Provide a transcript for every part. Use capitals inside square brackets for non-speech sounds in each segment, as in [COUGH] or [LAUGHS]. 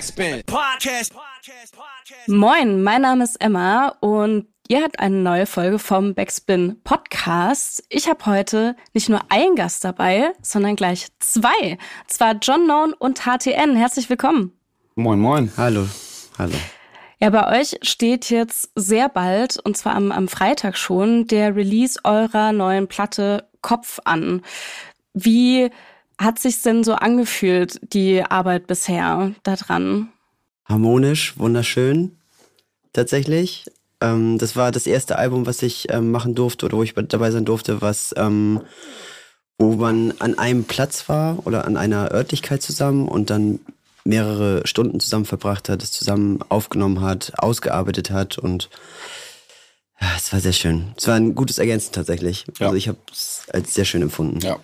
Backspin. Podcast. Moin, mein Name ist Emma und ihr habt eine neue Folge vom Backspin Podcast. Ich habe heute nicht nur einen Gast dabei, sondern gleich zwei. Und zwar John Known und HTN. Herzlich willkommen. Moin, moin. Hallo. Hallo. Ja, bei euch steht jetzt sehr bald, und zwar am, am Freitag schon, der Release eurer neuen Platte Kopf an. Wie hat sich denn so angefühlt, die Arbeit bisher daran? Harmonisch, wunderschön, tatsächlich. Ähm, das war das erste Album, was ich ähm, machen durfte oder wo ich dabei sein durfte, was ähm, wo man an einem Platz war oder an einer Örtlichkeit zusammen und dann mehrere Stunden zusammen verbracht hat, es zusammen aufgenommen hat, ausgearbeitet hat und ja, es war sehr schön. Es war ein gutes Ergänzen tatsächlich. Ja. Also ich habe es als sehr schön empfunden. Ja,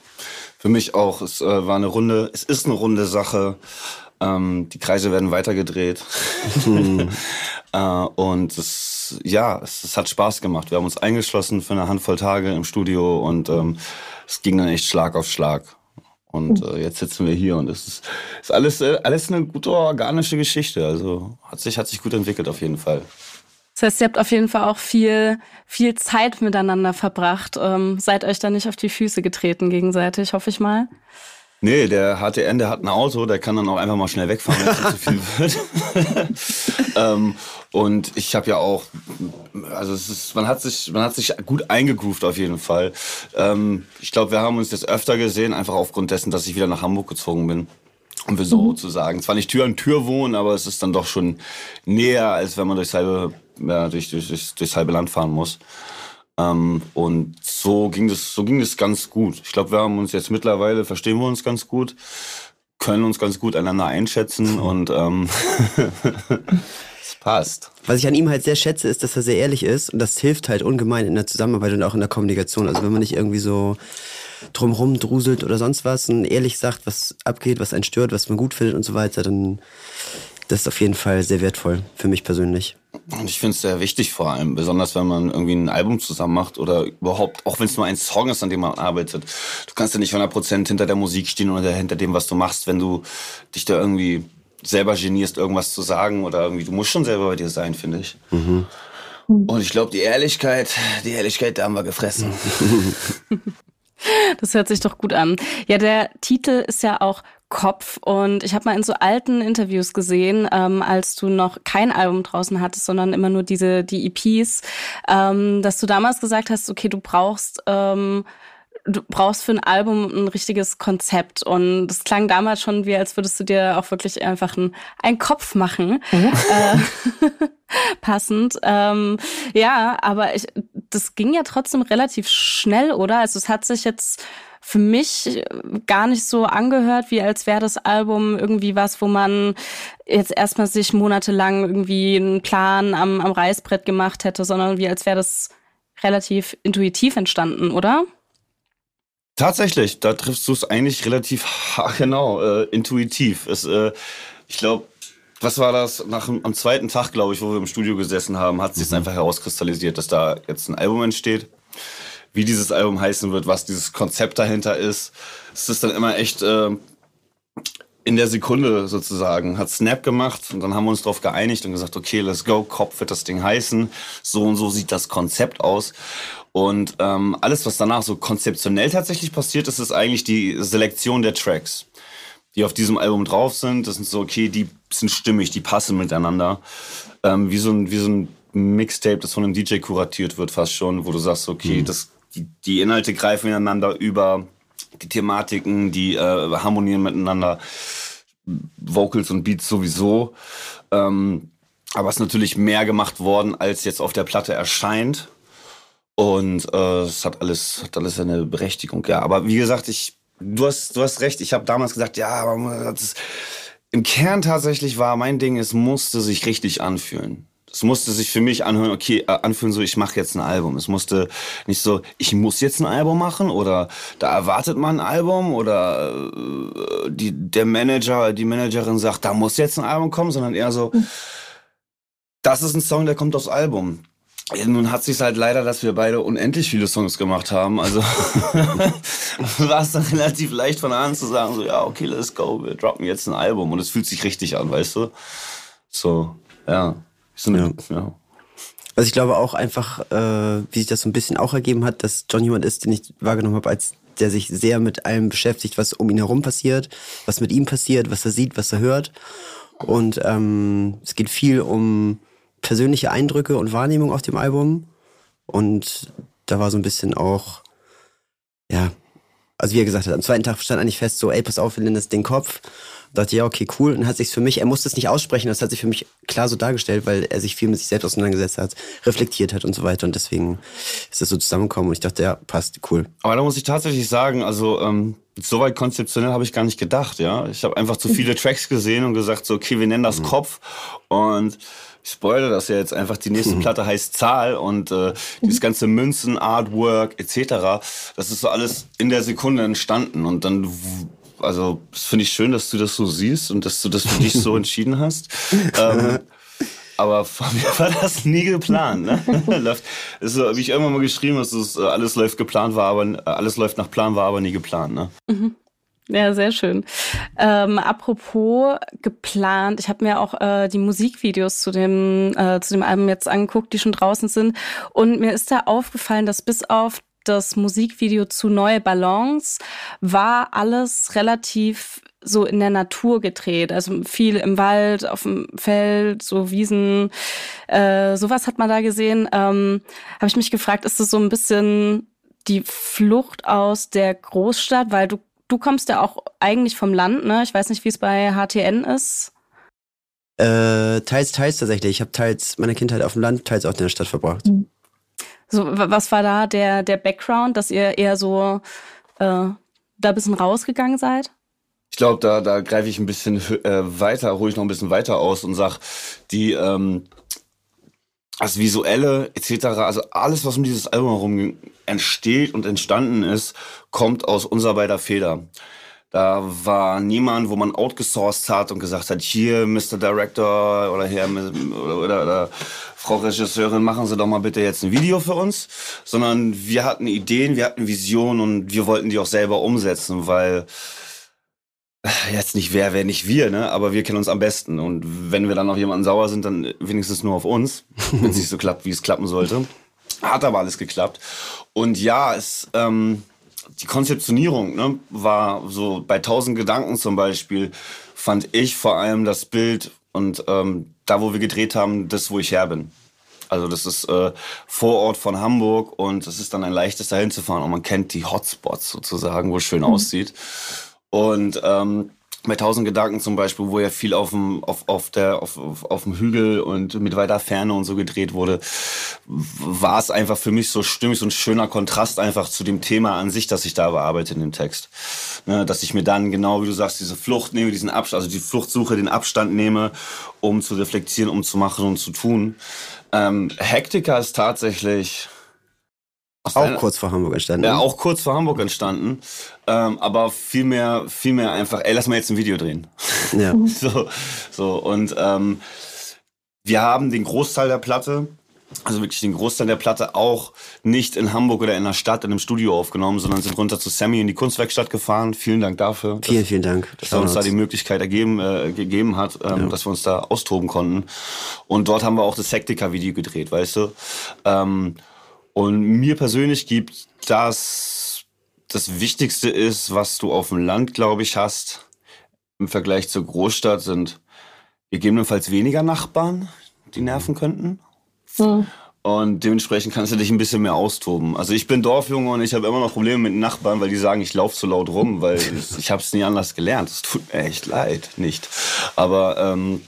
für mich auch. Es äh, war eine runde, es ist eine runde Sache. Ähm, die Kreise werden weitergedreht. Mhm. [LAUGHS] äh, und es, ja, es, es, hat Spaß gemacht. Wir haben uns eingeschlossen für eine Handvoll Tage im Studio und ähm, es ging dann echt Schlag auf Schlag. Und äh, jetzt sitzen wir hier und es ist, ist alles, äh, alles eine gute organische Geschichte. Also hat sich, hat sich gut entwickelt auf jeden Fall. Das heißt, ihr habt auf jeden Fall auch viel, viel Zeit miteinander verbracht. Ähm, seid euch da nicht auf die Füße getreten gegenseitig, hoffe ich mal. Nee, der HTN, der hat ein Auto, der kann dann auch einfach mal schnell wegfahren, wenn es zu viel [LAUGHS] wird. [LAUGHS] ähm, und ich habe ja auch, also es ist, man hat sich, man hat sich gut eingegroovt auf jeden Fall. Ähm, ich glaube, wir haben uns jetzt öfter gesehen, einfach aufgrund dessen, dass ich wieder nach Hamburg gezogen bin. Um wir so mhm. zu sagen. Zwar nicht Tür an Tür wohnen, aber es ist dann doch schon näher, als wenn man durchs halbe ja, durch, durch, durch, durchs halbe Land fahren muss. Ähm, und so ging das, so ging das ganz gut. Ich glaube, wir haben uns jetzt mittlerweile, verstehen wir uns ganz gut, können uns ganz gut einander einschätzen [LAUGHS] und ähm, [LAUGHS] es passt. Was ich an ihm halt sehr schätze, ist, dass er sehr ehrlich ist und das hilft halt ungemein in der Zusammenarbeit und auch in der Kommunikation. Also wenn man nicht irgendwie so drumrum druselt oder sonst was und ehrlich sagt, was abgeht, was einen stört, was man gut findet und so weiter, dann das ist auf jeden Fall sehr wertvoll für mich persönlich. Und ich finde es sehr wichtig vor allem, besonders wenn man irgendwie ein Album zusammen macht oder überhaupt, auch wenn es nur ein Song ist, an dem man arbeitet. Du kannst ja nicht 100% hinter der Musik stehen oder hinter dem, was du machst, wenn du dich da irgendwie selber genierst, irgendwas zu sagen oder irgendwie, du musst schon selber bei dir sein, finde ich. Mhm. Und ich glaube, die Ehrlichkeit, die Ehrlichkeit, da haben wir gefressen. [LAUGHS] Das hört sich doch gut an. Ja, der Titel ist ja auch Kopf. Und ich habe mal in so alten Interviews gesehen, ähm, als du noch kein Album draußen hattest, sondern immer nur diese die EPs, ähm, dass du damals gesagt hast, okay, du brauchst ähm, du brauchst für ein Album ein richtiges Konzept. Und das klang damals schon wie, als würdest du dir auch wirklich einfach ein, einen Kopf machen. Mhm. Äh, [LAUGHS] passend. Ähm, ja, aber ich, das ging ja trotzdem relativ schnell, oder? Also es hat sich jetzt für mich gar nicht so angehört, wie als wäre das Album irgendwie was, wo man jetzt erstmal sich monatelang irgendwie einen Plan am, am Reißbrett gemacht hätte, sondern wie als wäre das relativ intuitiv entstanden, oder? Tatsächlich, da triffst du es eigentlich relativ [LAUGHS] genau, äh, intuitiv. Es, äh, ich glaube, was war das? Nach, am zweiten Tag, glaube ich, wo wir im Studio gesessen haben, hat sich mhm. einfach herauskristallisiert, dass da jetzt ein Album entsteht wie dieses Album heißen wird, was dieses Konzept dahinter ist. Es ist dann immer echt äh, in der Sekunde sozusagen. Hat Snap gemacht und dann haben wir uns darauf geeinigt und gesagt, okay, let's go, Kopf wird das Ding heißen. So und so sieht das Konzept aus. Und ähm, alles, was danach so konzeptionell tatsächlich passiert ist, ist eigentlich die Selektion der Tracks, die auf diesem Album drauf sind. Das sind so, okay, die sind stimmig, die passen miteinander. Ähm, wie so ein, wie so ein Mixtape, das von einem DJ kuratiert wird, fast schon, wo du sagst, okay, mhm. das die, die Inhalte greifen ineinander über, die Thematiken, die äh, harmonieren miteinander, Vocals und Beats sowieso. Ähm, aber es ist natürlich mehr gemacht worden, als jetzt auf der Platte erscheint. Und äh, es hat alles, hat alles eine Berechtigung, ja. Aber wie gesagt, ich, du hast, du hast recht. Ich habe damals gesagt, ja, aber das, im Kern tatsächlich war mein Ding, es musste sich richtig anfühlen es musste sich für mich anhören, okay, äh, anfühlen so, ich mache jetzt ein Album. Es musste nicht so, ich muss jetzt ein Album machen oder da erwartet man ein Album oder äh, die, der Manager, die Managerin sagt, da muss jetzt ein Album kommen, sondern eher so, mhm. das ist ein Song, der kommt aufs Album. Ja, nun hat sich halt leider, dass wir beide unendlich viele Songs gemacht haben. Also [LAUGHS] war es dann relativ leicht von an zu sagen, so ja, okay, let's go, wir droppen jetzt ein Album und es fühlt sich richtig an, weißt du? So, ja. So eine, ja. ja. Also ich glaube auch einfach, äh, wie sich das so ein bisschen auch ergeben hat, dass John jemand ist, den ich wahrgenommen habe, als der sich sehr mit allem beschäftigt, was um ihn herum passiert, was mit ihm passiert, was er sieht, was er hört. Und ähm, es geht viel um persönliche Eindrücke und Wahrnehmung auf dem Album. Und da war so ein bisschen auch, ja, also wie er gesagt hat, am zweiten Tag stand eigentlich fest, so, ey, pass auf, wir nennen das den Kopf. Und dachte, ja, okay, cool. Und hat sich für mich, er musste es nicht aussprechen, das hat sich für mich klar so dargestellt, weil er sich viel mit sich selbst auseinandergesetzt hat, reflektiert hat und so weiter. Und deswegen ist das so zusammengekommen. Und ich dachte, ja, passt, cool. Aber da muss ich tatsächlich sagen, also ähm, so weit konzeptionell habe ich gar nicht gedacht, ja. Ich habe einfach zu [LAUGHS] viele Tracks gesehen und gesagt, so, okay, wir nennen das mhm. Kopf. Und ich spoilere das ja jetzt einfach, die nächste mhm. [LAUGHS] Platte heißt Zahl und äh, dieses ganze Münzen, Artwork etc., das ist so alles in der Sekunde entstanden und dann also das finde ich schön, dass du das so siehst und dass du das für dich so [LAUGHS] entschieden hast. Ähm, [LAUGHS] aber von mir war das nie geplant. Ne? läuft, ist so, wie ich irgendwann mal geschrieben habe, dass alles läuft geplant war, aber alles läuft nach Plan war, aber nie geplant. Ne? Mhm. Ja, sehr schön. Ähm, apropos geplant, ich habe mir auch äh, die Musikvideos zu dem, äh, zu dem Album jetzt angeguckt, die schon draußen sind. Und mir ist da aufgefallen, dass bis auf das Musikvideo zu Neue Ballons war alles relativ so in der Natur gedreht. Also viel im Wald, auf dem Feld, so Wiesen, äh, sowas hat man da gesehen. Ähm, Habe ich mich gefragt, ist das so ein bisschen die Flucht aus der Großstadt, weil du du kommst ja auch eigentlich vom Land, ne? Ich weiß nicht, wie es bei HTN ist. Äh, teils, teils tatsächlich. Ich habe teils meine Kindheit auf dem Land, teils auch in der Stadt verbracht. Mhm. So, was war da der, der Background, dass ihr eher so äh, da ein bisschen rausgegangen seid? Ich glaube, da, da greife ich ein bisschen äh, weiter, hole ich noch ein bisschen weiter aus und sag, die ähm, das Visuelle etc., also alles, was um dieses Album herum entsteht und entstanden ist, kommt aus unserer beider Feder. Da war niemand, wo man outgesourced hat und gesagt hat, hier, Mr. Director oder hier, oder, oder, oder Frau Regisseurin, machen Sie doch mal bitte jetzt ein Video für uns. Sondern wir hatten Ideen, wir hatten Visionen und wir wollten die auch selber umsetzen, weil jetzt nicht wer, wer nicht wir, ne? Aber wir kennen uns am besten. Und wenn wir dann auf jemanden sauer sind, dann wenigstens nur auf uns, [LAUGHS] wenn es nicht so klappt, wie es klappen sollte. Hat aber alles geklappt. Und ja, es, ähm, die Konzeptionierung ne, war so bei tausend Gedanken zum Beispiel, fand ich vor allem das Bild und ähm, da, wo wir gedreht haben, das, wo ich her bin. Also das ist äh, Vorort von Hamburg und es ist dann ein leichtes dahin zu fahren und man kennt die Hotspots sozusagen, wo es schön mhm. aussieht. Und ähm, bei Tausend Gedanken zum Beispiel, wo ja viel auf dem, auf, auf, der, auf, auf, auf dem Hügel und mit weiter Ferne und so gedreht wurde, war es einfach für mich so stimmig, so ein schöner Kontrast einfach zu dem Thema an sich, das ich da bearbeite in dem Text. Ne, dass ich mir dann genau, wie du sagst, diese Flucht nehme, diesen Abstand, also die Fluchtsuche, den Abstand nehme, um zu reflektieren, um zu machen und zu tun. Ähm, Hektika ist tatsächlich auch kurz vor Hamburg entstanden. Ja, auch kurz vor Hamburg entstanden. Ähm, aber viel mehr, viel mehr einfach, ey, lass mal jetzt ein Video drehen. Ja. [LAUGHS] so, so, und ähm, wir haben den Großteil der Platte, also wirklich den Großteil der Platte auch nicht in Hamburg oder in der Stadt in einem Studio aufgenommen, sondern sind runter zu Sammy in die Kunstwerkstatt gefahren. Vielen Dank dafür. Vielen, vielen Dank. Dass er uns da die Möglichkeit ergeben, äh, gegeben hat, ähm, ja. dass wir uns da austoben konnten. Und dort haben wir auch das Hektika-Video gedreht, weißt du. Ähm, und mir persönlich gibt das das Wichtigste ist, was du auf dem Land, glaube ich, hast im Vergleich zur Großstadt, sind gegebenenfalls weniger Nachbarn, die nerven könnten. Mhm. Und dementsprechend kannst du dich ein bisschen mehr austoben. Also ich bin Dorfjunge und ich habe immer noch Probleme mit Nachbarn, weil die sagen, ich laufe zu laut rum, weil [LAUGHS] ich, ich habe es nie anders gelernt. Es tut mir echt leid, nicht. Aber ähm,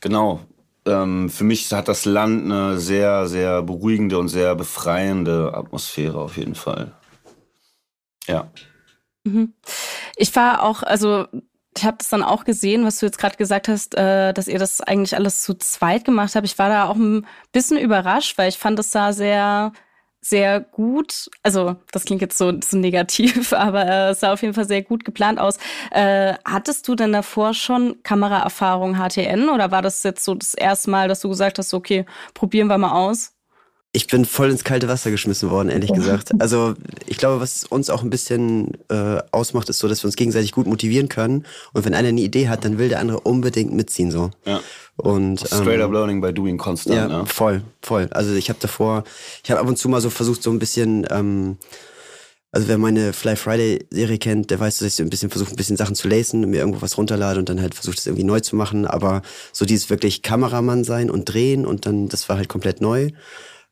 genau, ähm, für mich hat das Land eine sehr, sehr beruhigende und sehr befreiende Atmosphäre auf jeden Fall. Ja. Mhm. Ich war auch, also ich habe das dann auch gesehen, was du jetzt gerade gesagt hast, äh, dass ihr das eigentlich alles zu zweit gemacht habt. Ich war da auch ein bisschen überrascht, weil ich fand es da sehr sehr gut, also das klingt jetzt so, so negativ, [LAUGHS] aber äh, es sah auf jeden Fall sehr gut geplant aus. Äh, hattest du denn davor schon Kameraerfahrung HTN oder war das jetzt so das erste Mal, dass du gesagt hast, okay, probieren wir mal aus? Ich bin voll ins kalte Wasser geschmissen worden, ehrlich gesagt. Also ich glaube, was uns auch ein bisschen äh, ausmacht, ist so, dass wir uns gegenseitig gut motivieren können. Und wenn einer eine Idee hat, dann will der andere unbedingt mitziehen so. Ja. Und Straight ähm, up learning by doing constant. ja, ne? voll, voll. Also ich habe davor, ich habe ab und zu mal so versucht, so ein bisschen, ähm, also wer meine Fly Friday Serie kennt, der weiß, dass ich so ein bisschen versuche, ein bisschen Sachen zu lacen, mir irgendwo was runterlade und dann halt versucht, das irgendwie neu zu machen. Aber so dieses wirklich Kameramann sein und drehen und dann, das war halt komplett neu.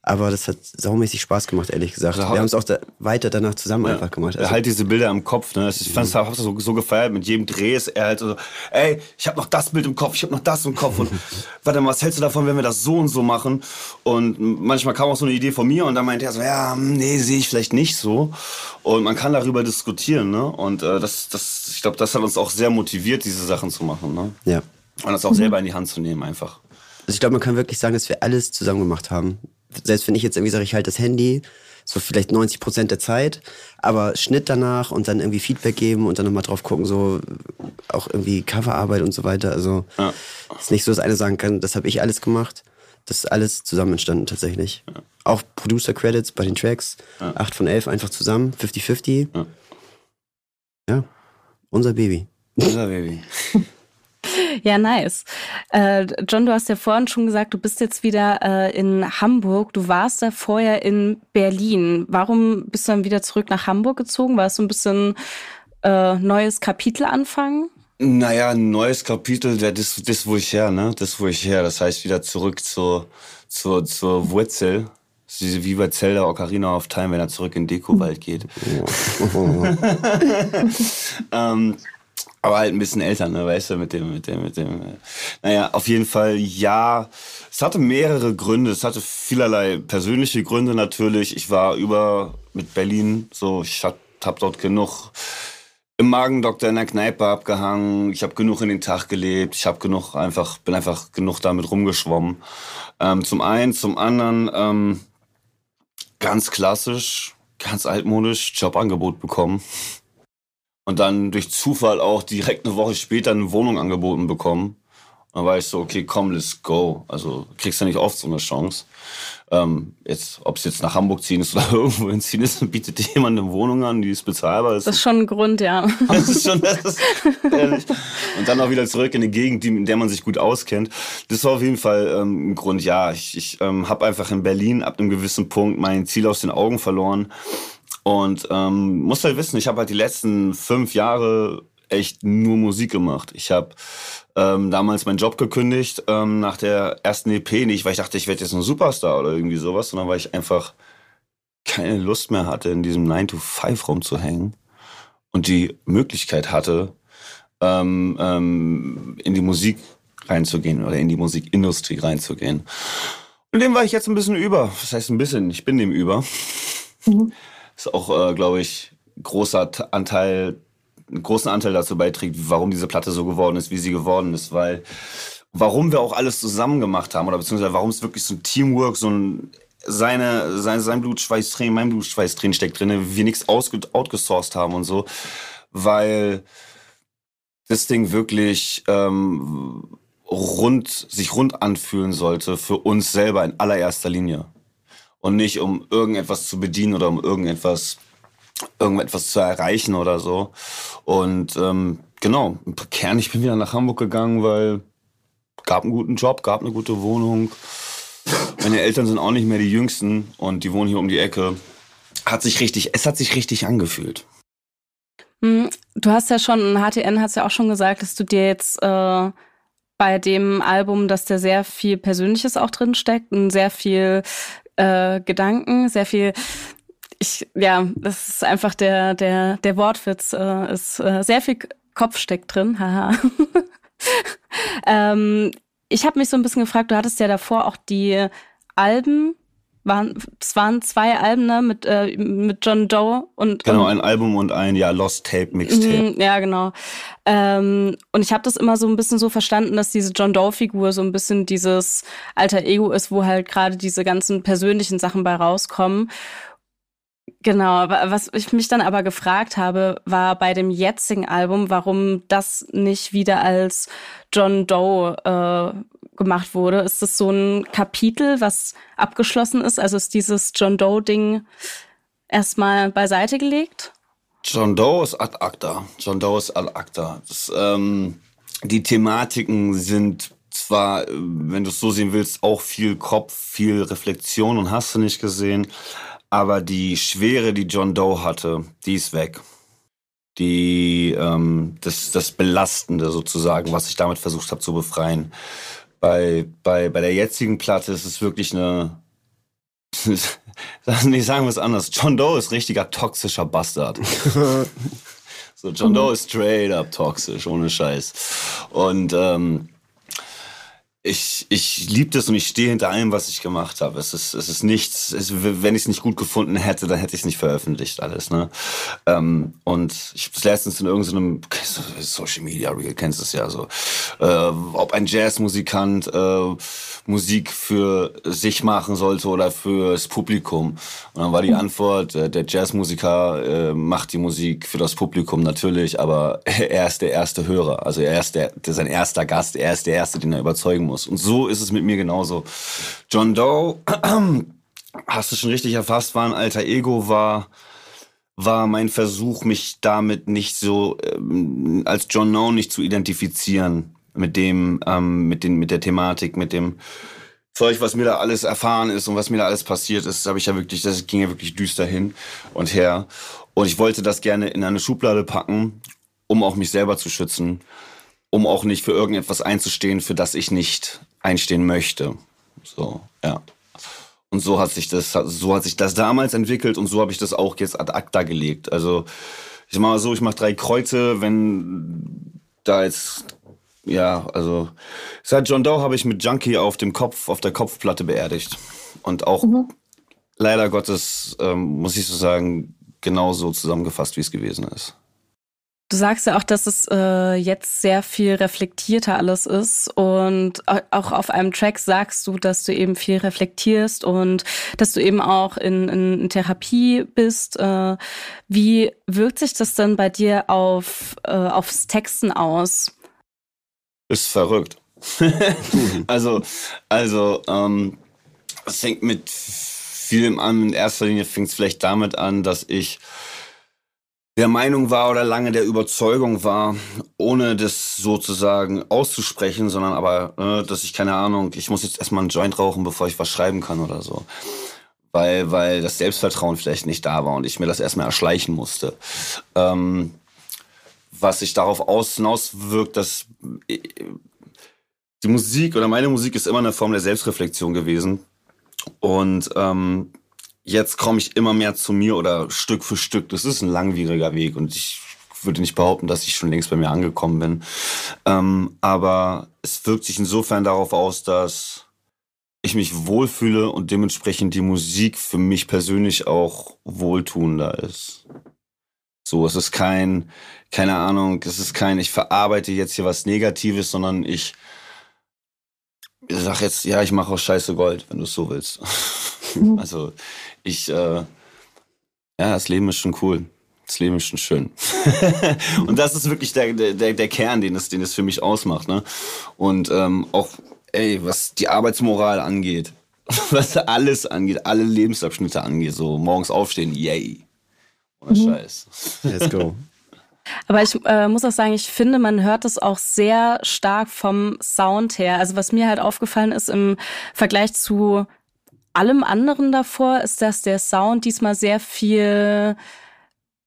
Aber das hat saumäßig Spaß gemacht, ehrlich gesagt. Also, wir haben es auch da weiter danach zusammen einfach gemacht. Er Also, halt diese Bilder im Kopf, ne? Ich fand's, hab das so, so gefeiert. Mit jedem Dreh ist er halt so, ey, ich habe noch das Bild im Kopf, ich habe noch das im Kopf und [LAUGHS] warte mal, was hältst du davon, wenn wir das so und so machen? Und manchmal kam auch so eine Idee von mir und dann meinte er so, ja, hm, nee, sehe ich vielleicht nicht so. Und man kann darüber diskutieren, ne? Und äh, das, das, ich glaube, das hat uns auch sehr motiviert, diese Sachen zu machen, ne? ja. Und das auch selber in die Hand zu nehmen, einfach. Also ich glaube, man kann wirklich sagen, dass wir alles zusammen gemacht haben. Selbst wenn ich jetzt irgendwie sage, ich halte das Handy, so vielleicht 90 Prozent der Zeit, aber Schnitt danach und dann irgendwie Feedback geben und dann nochmal drauf gucken, so auch irgendwie Coverarbeit und so weiter. Also Ja. ist nicht so, dass einer sagen kann, das habe ich alles gemacht. Das ist alles zusammen entstanden tatsächlich. Auch Producer Credits bei den Tracks, Ja. 8 von 11 einfach zusammen, 50-50. Ja. ja, unser Baby. Unser Baby. [LAUGHS] Ja, nice. Äh, John, du hast ja vorhin schon gesagt, du bist jetzt wieder äh, in Hamburg. Du warst da vorher in Berlin. Warum bist du dann wieder zurück nach Hamburg gezogen? War es so ein bisschen äh, neues Kapitel anfangen? Naja, ein neues Kapitel, das, das wo ich her, ne? Das wo ich her. Das heißt wieder zurück zur, zur, zur Wurzel. Wie bei Zelda Ocarina of Time, wenn er zurück in Dekowald geht. [LAUGHS] [LAUGHS] ähm, aber halt ein bisschen älter, ne, weißt du, mit dem, mit dem, mit dem. äh, Naja, auf jeden Fall, ja. Es hatte mehrere Gründe. Es hatte vielerlei persönliche Gründe natürlich. Ich war über mit Berlin, so, ich hab, dort genug im Magendoktor in der Kneipe abgehangen. Ich habe genug in den Tag gelebt. Ich habe genug einfach, bin einfach genug damit rumgeschwommen. Ähm, zum einen, zum anderen ähm, ganz klassisch, ganz altmodisch Jobangebot bekommen und dann durch Zufall auch direkt eine Woche später eine Wohnung angeboten bekommen. Dann war ich so, okay, komm, let's go. Also kriegst du nicht oft so eine Chance. Ähm, jetzt, ob es jetzt nach Hamburg ziehen ist [LAUGHS] oder irgendwo hinziehen ist, bietet dir jemand eine Wohnung an, die ist bezahlbar. Das ist schon ein Grund, ja. [LAUGHS] Das ist schon, das ist ehrlich. Und dann auch wieder zurück in eine Gegend, in der man sich gut auskennt. Das war auf jeden Fall ähm, ein Grund. Ja, ich, ich ähm, habe einfach in Berlin ab einem gewissen Punkt mein Ziel aus den Augen verloren. Und ähm, muss halt wissen, ich habe halt die letzten fünf Jahre echt nur Musik gemacht. Ich habe ähm, damals meinen Job gekündigt ähm, nach der ersten EP, nicht weil ich dachte, ich werde jetzt ein Superstar oder irgendwie sowas, sondern weil ich einfach keine Lust mehr hatte, in diesem 9-to-5 rumzuhängen und die Möglichkeit hatte, ähm, ähm, in die Musik reinzugehen oder in die Musikindustrie reinzugehen. Und dem war ich jetzt ein bisschen über. Das heißt ein bisschen, ich bin dem über. Ist auch, äh, glaube ich, großer Anteil, einen großen Anteil dazu beiträgt, warum diese Platte so geworden ist, wie sie geworden ist, weil warum wir auch alles zusammen gemacht haben oder beziehungsweise warum es wirklich so ein Teamwork, so ein seine, sein, sein Blut, Schweiß, Tränen, mein Blut, Schweiß, Tränen steckt drin, wir nichts outgesourced haben und so, weil das Ding wirklich ähm, rund, sich rund anfühlen sollte für uns selber in allererster Linie. Und nicht um irgendetwas zu bedienen oder um irgendetwas, irgendetwas zu erreichen oder so. Und ähm, genau, im Kern, ich bin wieder nach Hamburg gegangen, weil gab einen guten Job, gab eine gute Wohnung. Meine Eltern sind auch nicht mehr die Jüngsten und die wohnen hier um die Ecke. Hat sich richtig, es hat sich richtig angefühlt. Hm, Du hast ja schon, HTN hat ja auch schon gesagt, dass du dir jetzt äh, bei dem Album, dass da sehr viel Persönliches auch drin steckt und sehr viel äh, Gedanken, sehr viel ich, ja, das ist einfach der, der, der Wortwitz, äh, ist äh, sehr viel Kopf steckt drin, haha. [LAUGHS] ähm, ich habe mich so ein bisschen gefragt, du hattest ja davor auch die Alben, waren, es waren zwei Alben, ne, mit, äh, mit John Doe und, Genau, und ein Album und ein ja Lost Tape Mixtape. Mhm, Ja, genau. Ähm, und ich habe das immer so ein bisschen so verstanden, dass diese John Doe-Figur so ein bisschen dieses alter Ego ist, wo halt gerade diese ganzen persönlichen Sachen bei rauskommen. Genau, was ich mich dann aber gefragt habe, war bei dem jetzigen Album, warum das nicht wieder als John Doe äh, gemacht wurde. Ist das so ein Kapitel, was abgeschlossen ist? Also ist dieses John Doe-Ding erstmal beiseite gelegt? John Doe ist ad acta. John Doe ist ad acta. Das, ähm, die Thematiken sind zwar, wenn du es so sehen willst, auch viel Kopf, viel Reflexion und hast du nicht gesehen. Aber die Schwere, die John Doe hatte, die ist weg. Die, ähm, das, das Belastende sozusagen, was ich damit versucht habe zu befreien. Bei, bei, bei der jetzigen Platte ist es wirklich eine, [LAUGHS] nee, sagen wir es anders. John Doe ist richtiger toxischer Bastard. [LAUGHS] so, John Doe ist straight up toxisch, ohne Scheiß. Und ähm, ich, ich liebe das und ich stehe hinter allem, was ich gemacht habe. Es ist, es ist nichts, es, wenn ich es nicht gut gefunden hätte, dann hätte ich es nicht veröffentlicht, alles. Ne? Ähm, und ich habe es letztens in irgendeinem Social Media Reel, kennst du es ja so, äh, ob ein Jazzmusikant äh, Musik für sich machen sollte oder fürs Publikum. Und dann war die Antwort, äh, der Jazzmusiker äh, macht die Musik für das Publikum natürlich, aber [LAUGHS] er ist der erste Hörer. Also er ist der, der sein erster Gast, er ist der Erste, den er überzeugen muss. Und so ist es mit mir genauso. John Doe, [CLEARS THROAT] hast du schon richtig erfasst, war ein alter Ego, war war mein Versuch, mich damit nicht so ähm, als John Doe nicht zu identifizieren mit dem, ähm, mit den, mit der Thematik, mit dem Zeug, was mir da alles erfahren ist und was mir da alles passiert ist, habe ich ja wirklich, das ging ja wirklich düster hin und her. Und ich wollte das gerne in eine Schublade packen, um auch mich selber zu schützen um auch nicht für irgendetwas einzustehen, für das ich nicht einstehen möchte. So, ja. Und so hat sich das, so hat sich das damals entwickelt und so habe ich das auch jetzt ad acta gelegt. Also ich mache so, ich mache drei Kreuze, wenn da jetzt ja, also seit John Doe habe ich mit Junkie auf dem Kopf, auf der Kopfplatte beerdigt und auch mhm. leider Gottes ähm, muss ich so sagen genauso zusammengefasst, wie es gewesen ist. Du sagst ja auch, dass es äh, jetzt sehr viel reflektierter alles ist und auch auf einem Track sagst du, dass du eben viel reflektierst und dass du eben auch in, in Therapie bist. Äh, wie wirkt sich das denn bei dir auf äh, aufs Texten aus? Ist verrückt. [LAUGHS] [LAUGHS] also also ähm, es fängt mit vielem an. In erster Linie fängt es vielleicht damit an, dass ich der Meinung war oder lange der Überzeugung war, ohne das sozusagen auszusprechen, sondern aber, äh, dass ich keine Ahnung, ich muss jetzt erstmal einen Joint rauchen, bevor ich was schreiben kann oder so. Weil, weil das Selbstvertrauen vielleicht nicht da war und ich mir das erstmal erschleichen musste. Ähm, was sich darauf aus, hinauswirkt, dass äh, die Musik oder meine Musik ist immer eine Form der Selbstreflexion gewesen. Und ähm, jetzt komme ich immer mehr zu mir oder Stück für Stück. Das ist ein langwieriger Weg und ich würde nicht behaupten, dass ich schon längst bei mir angekommen bin. Ähm, aber es wirkt sich insofern darauf aus, dass ich mich wohlfühle und dementsprechend die Musik für mich persönlich auch wohltuender ist. So, es ist kein, keine Ahnung, es ist kein, ich verarbeite jetzt hier was Negatives, sondern ich, ich sag jetzt, ja, ich mache aus Scheiße Gold, wenn du es so willst. Mhm. [LAUGHS] also ich, äh, ja, das Leben ist schon cool. Das Leben ist schon schön. [LAUGHS] und das ist wirklich der, der, der Kern, den es, den es für mich ausmacht. Ne? Und ähm, auch, ey, was die Arbeitsmoral angeht, [LAUGHS] was alles angeht, alle Lebensabschnitte angeht, so morgens aufstehen, yay. Ohne mhm. Scheiß. Let's go. [LAUGHS] Aber ich äh, muss auch sagen, ich finde, man hört es auch sehr stark vom Sound her. Also was mir halt aufgefallen ist im Vergleich zu allem anderen davor ist, dass der Sound diesmal sehr viel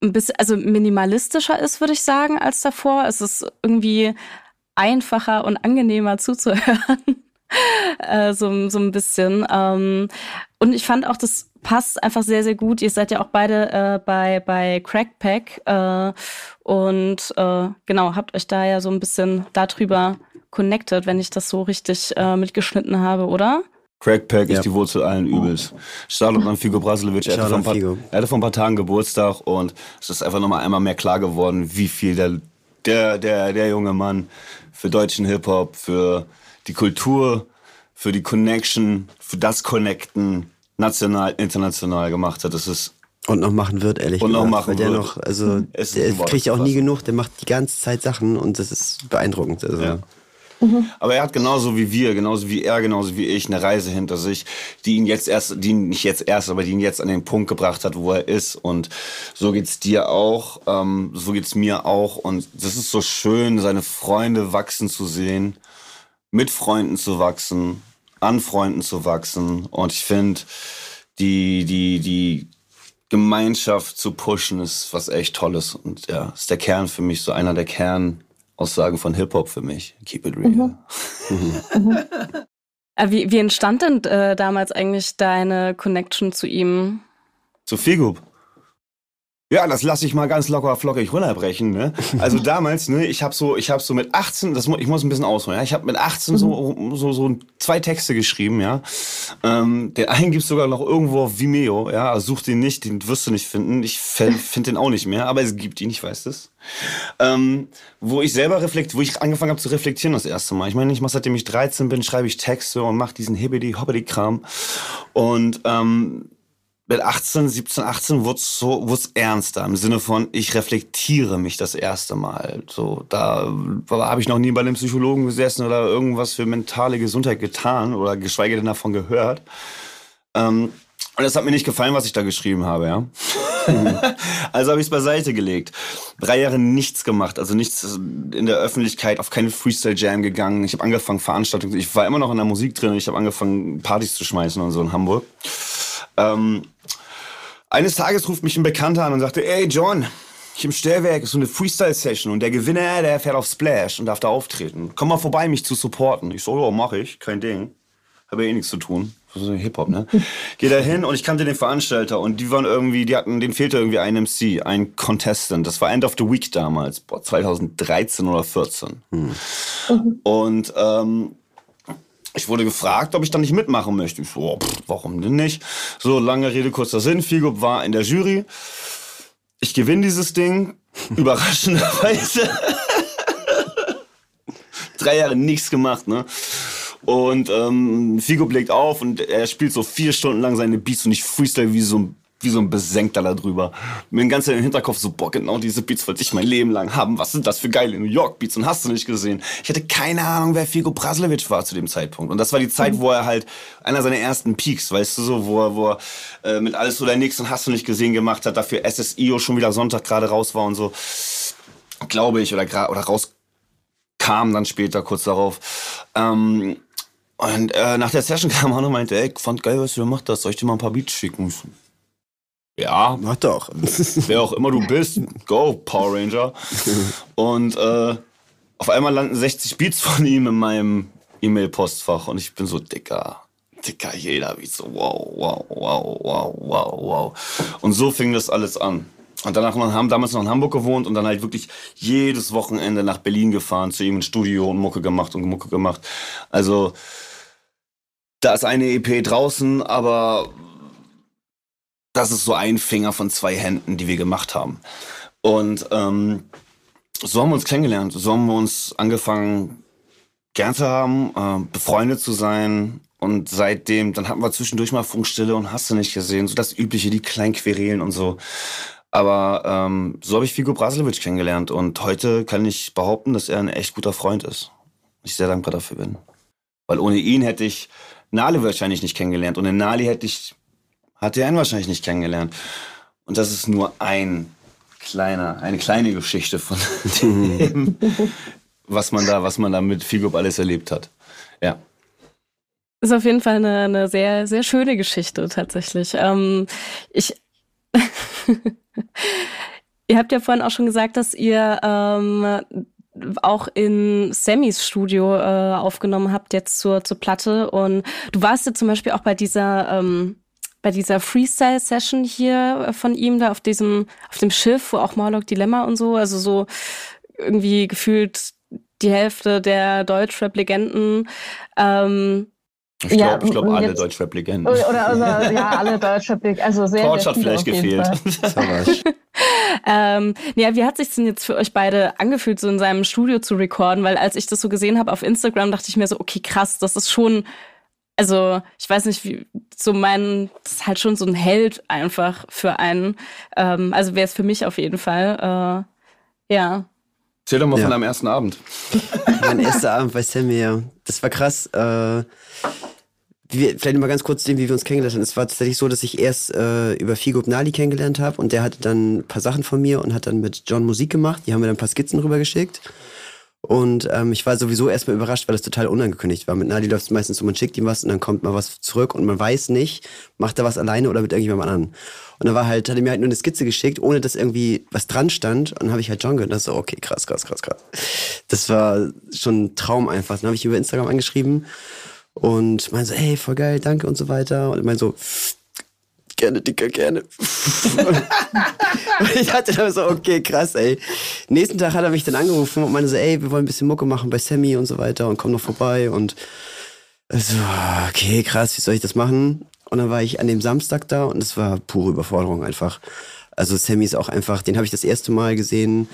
ein bisschen, also minimalistischer ist, würde ich sagen, als davor. Es ist irgendwie einfacher und angenehmer [LAUGHS] zuzuhören. äh, so, so ein bisschen. Ähm, und ich fand auch, das passt einfach sehr, sehr gut. Ihr seid ja auch beide äh, bei, bei Crackpack äh, und äh, genau, habt euch da ja so ein bisschen darüber connected, wenn ich das so richtig äh, mitgeschnitten habe, oder? Crackpack ja. ist die Wurzel allen Übels. Shoutout an Figo Brasilevic. Er, hatte vor er hatte vor ein paar Tagen Geburtstag und es ist einfach nochmal einmal mehr klar geworden, wie viel der, der, der, der junge Mann für deutschen Hip-Hop, für die Kultur, für die Connection, für das Connecten national, international gemacht hat. Das ist Und noch machen wird, ehrlich und gesagt. Noch machen der wird. noch, also Es der kriegt ja auch nie genug, der macht die ganze Zeit Sachen und das ist beeindruckend. Also. Ja. Aber er hat genauso wie wir, genauso wie er, genauso wie ich, eine Reise hinter sich, die ihn jetzt erst, die ihn nicht jetzt erst, aber die ihn jetzt an den Punkt gebracht hat, wo er ist. Und so geht's dir auch, ähm, so geht's mir auch. Und das ist so schön, seine Freunde wachsen zu sehen, mit Freunden zu wachsen, an Freunden zu wachsen. Und ich finde, die, die, die Gemeinschaft zu pushen ist was echt Tolles. Und ja, ist der Kern für mich, so einer der Kernaussagen von Hip-Hop für mich. Keep it real. [LAUGHS] Äh, Wie, wie entstand denn äh, damals eigentlich deine Connection zu ihm? Zu Figup. Ja, das lasse ich mal ganz locker flockig runterbrechen. Ne? Also [LAUGHS] damals, ne, ich habe so, ich habe so mit 18, das ich muss ein bisschen ausholen. Ja? Ich habe mit 18 so, so so zwei Texte geschrieben. Ja, ähm, den einen gibt's sogar noch irgendwo auf Vimeo. Ja, also such den nicht, den wirst du nicht finden. Ich [LAUGHS] finde den auch nicht mehr, aber es gibt ihn, ich weiß das. Ähm, wo ich selber reflekt, wo ich angefangen habe zu reflektieren das erste Mal. Ich meine, ich mache seitdem ich 13 bin, schreibe ich Texte und mache diesen hibbidi hobbidi Kram und ähm, mit 18, 17, 18 wurde es so, ernster im Sinne von, ich reflektiere mich das erste Mal. So, da habe ich noch nie bei einem Psychologen gesessen oder irgendwas für mentale Gesundheit getan oder geschweige denn davon gehört. Ähm, und es hat mir nicht gefallen, was ich da geschrieben habe, ja. [LAUGHS] also habe ich es beiseite gelegt. Drei Jahre nichts gemacht, also nichts in der Öffentlichkeit, auf keine Freestyle Jam gegangen. Ich habe angefangen Veranstaltungen, ich war immer noch in der Musik drin, ich habe angefangen Partys zu schmeißen und so in Hamburg. Ähm, eines Tages ruft mich ein Bekannter an und sagte, ey John, hier im Stellwerk ist so eine Freestyle-Session und der Gewinner, der fährt auf Splash und darf da auftreten. Komm mal vorbei, mich zu supporten. Ich so, ja, mach ich, kein Ding. Habe ja eh nichts zu tun. So Hip-Hop, ne? [LAUGHS] Geh da hin und ich kannte den Veranstalter und die waren irgendwie, die hatten, denen fehlte irgendwie ein MC, ein Contestant. Das war End of the Week damals, boah, 2013 oder 14. Und ähm, ich wurde gefragt, ob ich da nicht mitmachen möchte. Ich so, oh, pff, warum denn nicht? So, lange Rede, kurzer Sinn. Figup war in der Jury. Ich gewinne dieses Ding. [LAUGHS] Überraschenderweise. [LAUGHS] Drei Jahre nichts gemacht, ne? Und ähm, Figo legt auf und er spielt so vier Stunden lang seine Beats und ich freestyle wie so ein wie so ein Besenkter da drüber. Mir den ganzen Hinterkopf so, boah, genau diese Beats wollte ich mein Leben lang haben. Was sind das für geile New York Beats? Und hast du nicht gesehen? Ich hatte keine Ahnung, wer Figo Praslewitsch war zu dem Zeitpunkt. Und das war die Zeit, wo er halt einer seiner ersten Peaks, weißt du so, wo er, wo er äh, mit Alles oder Nix und hast du nicht gesehen gemacht hat, dafür SSIO schon wieder Sonntag gerade raus war und so. Glaube ich, oder, oder rauskam dann später, kurz darauf. Ähm, und äh, nach der Session kam er und meinte, ey, fand geil, was du gemacht hast. Soll ich dir mal ein paar Beats schicken? Ja, Mach doch. [LAUGHS] wer auch immer du bist, go, Power Ranger. Und äh, auf einmal landen 60 Beats von ihm in meinem E-Mail-Postfach und ich bin so dicker. Dicker, jeder Beat so wow, wow, wow, wow, wow, wow. Und so fing das alles an. Und danach wir haben damals noch in Hamburg gewohnt und dann halt wirklich jedes Wochenende nach Berlin gefahren, zu ihm ins Studio und Mucke gemacht und Mucke gemacht. Also da ist eine EP draußen, aber das ist so ein Finger von zwei Händen, die wir gemacht haben. Und ähm, so haben wir uns kennengelernt. So haben wir uns angefangen, gern zu haben, äh, befreundet zu sein. Und seitdem, dann hatten wir zwischendurch mal Funkstille und hast du nicht gesehen. So das Übliche, die kleinen Querelen und so. Aber ähm, so habe ich Figo Brasilewitsch kennengelernt. Und heute kann ich behaupten, dass er ein echt guter Freund ist. Ich sehr dankbar dafür bin. Weil ohne ihn hätte ich Nali wahrscheinlich nicht kennengelernt. Und in Nali hätte ich HTN wahrscheinlich nicht kennengelernt. Und das ist nur ein kleiner, eine kleine Geschichte von [LAUGHS] dem, was man da, was man da mit Figup alles erlebt hat. Ja. Ist auf jeden Fall eine, eine sehr, sehr schöne Geschichte tatsächlich. Ähm, ich [LAUGHS] Ihr habt ja vorhin auch schon gesagt, dass ihr ähm, auch in Sammys Studio äh, aufgenommen habt, jetzt zur, zur Platte. Und du warst ja zum Beispiel auch bei dieser, ähm, bei dieser Freestyle-Session hier von ihm, da auf diesem, auf dem Schiff, wo auch Morlock Dilemma und so, also so irgendwie gefühlt die Hälfte der Deutschrap-Legenden. Ähm, Ich Ja, glaube, ich glaub, alle Deutschrap-Legenden. Oder, oder, ja, alle Deutschrap, also sehr, Couch sehr hat vielleicht gefehlt. [LAUGHS] [LAUGHS] Ähm, ja, wie hat sich denn jetzt für euch beide angefühlt, so in seinem Studio zu recorden? Weil als ich das so gesehen habe auf Instagram, dachte ich mir so, okay, krass, das ist schon, also ich weiß nicht, wie so mein, das ist halt schon so ein Held einfach für einen. Ähm, also wäre es für mich auf jeden Fall. Äh, ja. Erzähl doch mal Ja. von deinem ersten Abend. [LAUGHS] Mein erster Abend bei Sammy, ja. Das war krass. Äh, wir, vielleicht mal ganz kurz sehen, wie wir uns kennengelernt haben. Es war tatsächlich so, dass ich erst äh, über Figo Gnali kennengelernt habe und der hatte dann ein paar Sachen von mir und hat dann mit John Musik gemacht. Die haben mir dann ein paar Skizzen rübergeschickt. Und ähm, ich war sowieso erstmal überrascht, weil das total unangekündigt war. Mit Nali läuft es meistens so, man schickt ihm was und dann kommt mal was zurück und man weiß nicht, macht er was alleine oder mit irgendjemandem anderen. Und dann war halt, hat er mir halt nur eine Skizze geschickt, ohne dass irgendwie was dran stand. Und dann habe ich halt John gehört und das so, okay, krass, krass, krass, krass. Das war schon ein Traum einfach. Dann habe ich über Instagram angeschrieben und meinte so, hey, voll geil, danke und so weiter. Und er meinte so, gerne, Dicker, gerne. und [LAUGHS] ich hatte dann so, okay, krass, ey. Nächsten Tag hat er mich dann angerufen und meinte so, ey, wir wollen ein bisschen Mucke machen bei Sammy und so weiter und komm noch vorbei. Und so, okay, krass, wie soll ich das machen? Und dann war ich an dem Samstag da und es war pure Überforderung einfach. Also Sammy ist auch einfach, den habe ich das erste Mal gesehen.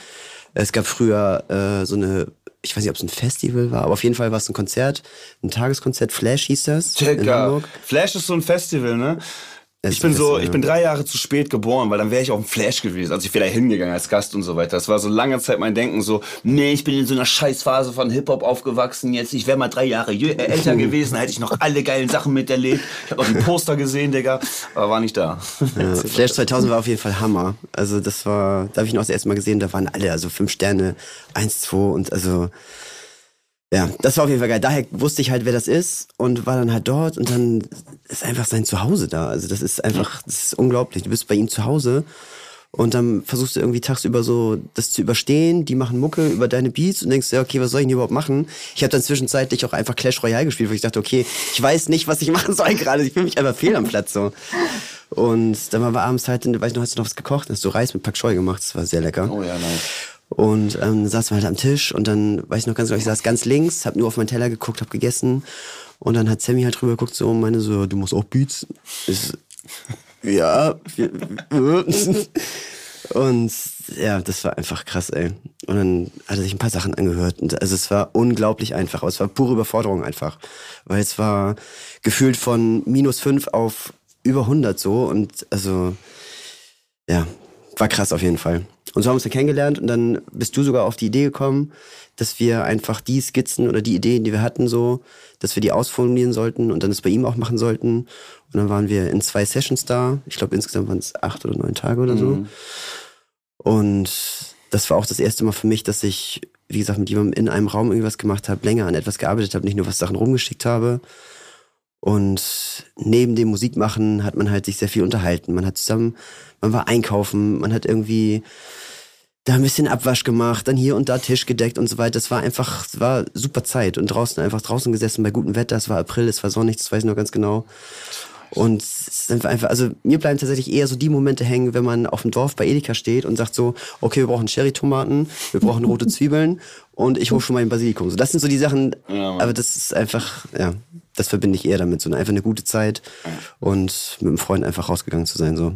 Es gab früher äh, so eine, ich weiß nicht, ob es ein Festival war, aber auf jeden Fall war es ein Konzert, ein Tageskonzert, Flash hieß das in Checker. Hamburg. Flash ist so ein Festival, ne? Es Ich bin so, ich bin drei Jahre zu spät geboren, weil dann wäre ich auf dem Flash gewesen. Also ich wäre da hingegangen als Gast und so weiter. Das war so lange Zeit mein Denken so, nee, ich bin in so einer Scheißphase von Hip-Hop aufgewachsen. Jetzt, ich wäre mal drei Jahre äh, älter [LAUGHS] gewesen, hätte ich noch alle geilen Sachen miterlebt. Ich habe auch die Poster gesehen, Digga, aber war nicht da. Ja, [LAUGHS] Flash 2000 war auf jeden Fall Hammer. Also das war, da habe ich ihn auch das erste Mal gesehen, da waren alle, also fünf Sterne, eins, zwei und also, ja, das war auf jeden Fall geil. Daher wusste ich halt, wer das ist und war dann halt dort und dann ist einfach sein Zuhause da. Also das ist einfach, das ist unglaublich. Du bist bei ihm zu Hause und dann versuchst du irgendwie tagsüber so das zu überstehen. Die machen Mucke über deine Beats und denkst, ja, okay, was soll ich denn überhaupt machen? Ich habe dann zwischenzeitlich auch einfach Clash Royale gespielt, wo ich dachte, okay, ich weiß nicht, was ich [LAUGHS] machen soll gerade. Ich fühle mich einfach fehl am Platz so. Und dann waren wir abends halt, weiß ich noch, hast du noch was gekocht? Hast du Reis mit Pak Choi gemacht? Das war sehr lecker. Oh ja, nice. Und ähm, saßen wir halt am Tisch und dann, weiß ich noch ganz genau, ich saß ganz links, hab nur auf meinen Teller geguckt, hab gegessen. Und dann hat Sammy halt drüber geguckt so und meine so, du musst auch Beats. Ich, ja. [LAUGHS] Und ja, das war einfach krass, ey. Und dann hat er sich ein paar Sachen angehört. Und also es war unglaublich einfach, aber es war pure Überforderung einfach. Weil es war gefühlt von minus fünf auf über 100 so. Und also, ja, war krass auf jeden Fall. Und so haben wir uns dann kennengelernt und dann bist du sogar auf die Idee gekommen, dass wir einfach die Skizzen oder die Ideen, die wir hatten, so, dass wir die ausformulieren sollten und dann das bei ihm auch machen sollten. Und dann waren wir in zwei Sessions da. Ich glaube, insgesamt waren es acht oder neun Tage oder so. Und das war auch das erste Mal für mich, dass ich, wie gesagt, mit jemandem in einem Raum irgendwas gemacht habe, länger an etwas gearbeitet habe, nicht nur was Sachen rumgeschickt habe. Und neben dem Musikmachen hat man halt sich sehr viel unterhalten. Man hat zusammen, man war einkaufen, man hat irgendwie da ein bisschen Abwasch gemacht, dann hier und da Tisch gedeckt und so weiter. Es war einfach, es war super Zeit und draußen einfach draußen gesessen bei gutem Wetter. Es war April, es war sonnig, das weiß ich noch ganz genau. Und es ist einfach, also mir bleiben tatsächlich eher so die Momente hängen, wenn man auf dem Dorf bei Edeka steht und sagt so, okay, wir brauchen Cherry-Tomaten, wir brauchen rote [LAUGHS] Zwiebeln und ich hole schon mal den Basilikum. So, das sind so die Sachen, Ja, aber das ist einfach, ja, das verbinde ich eher damit, so einfach eine gute Zeit und mit einem Freund einfach rausgegangen zu sein, so.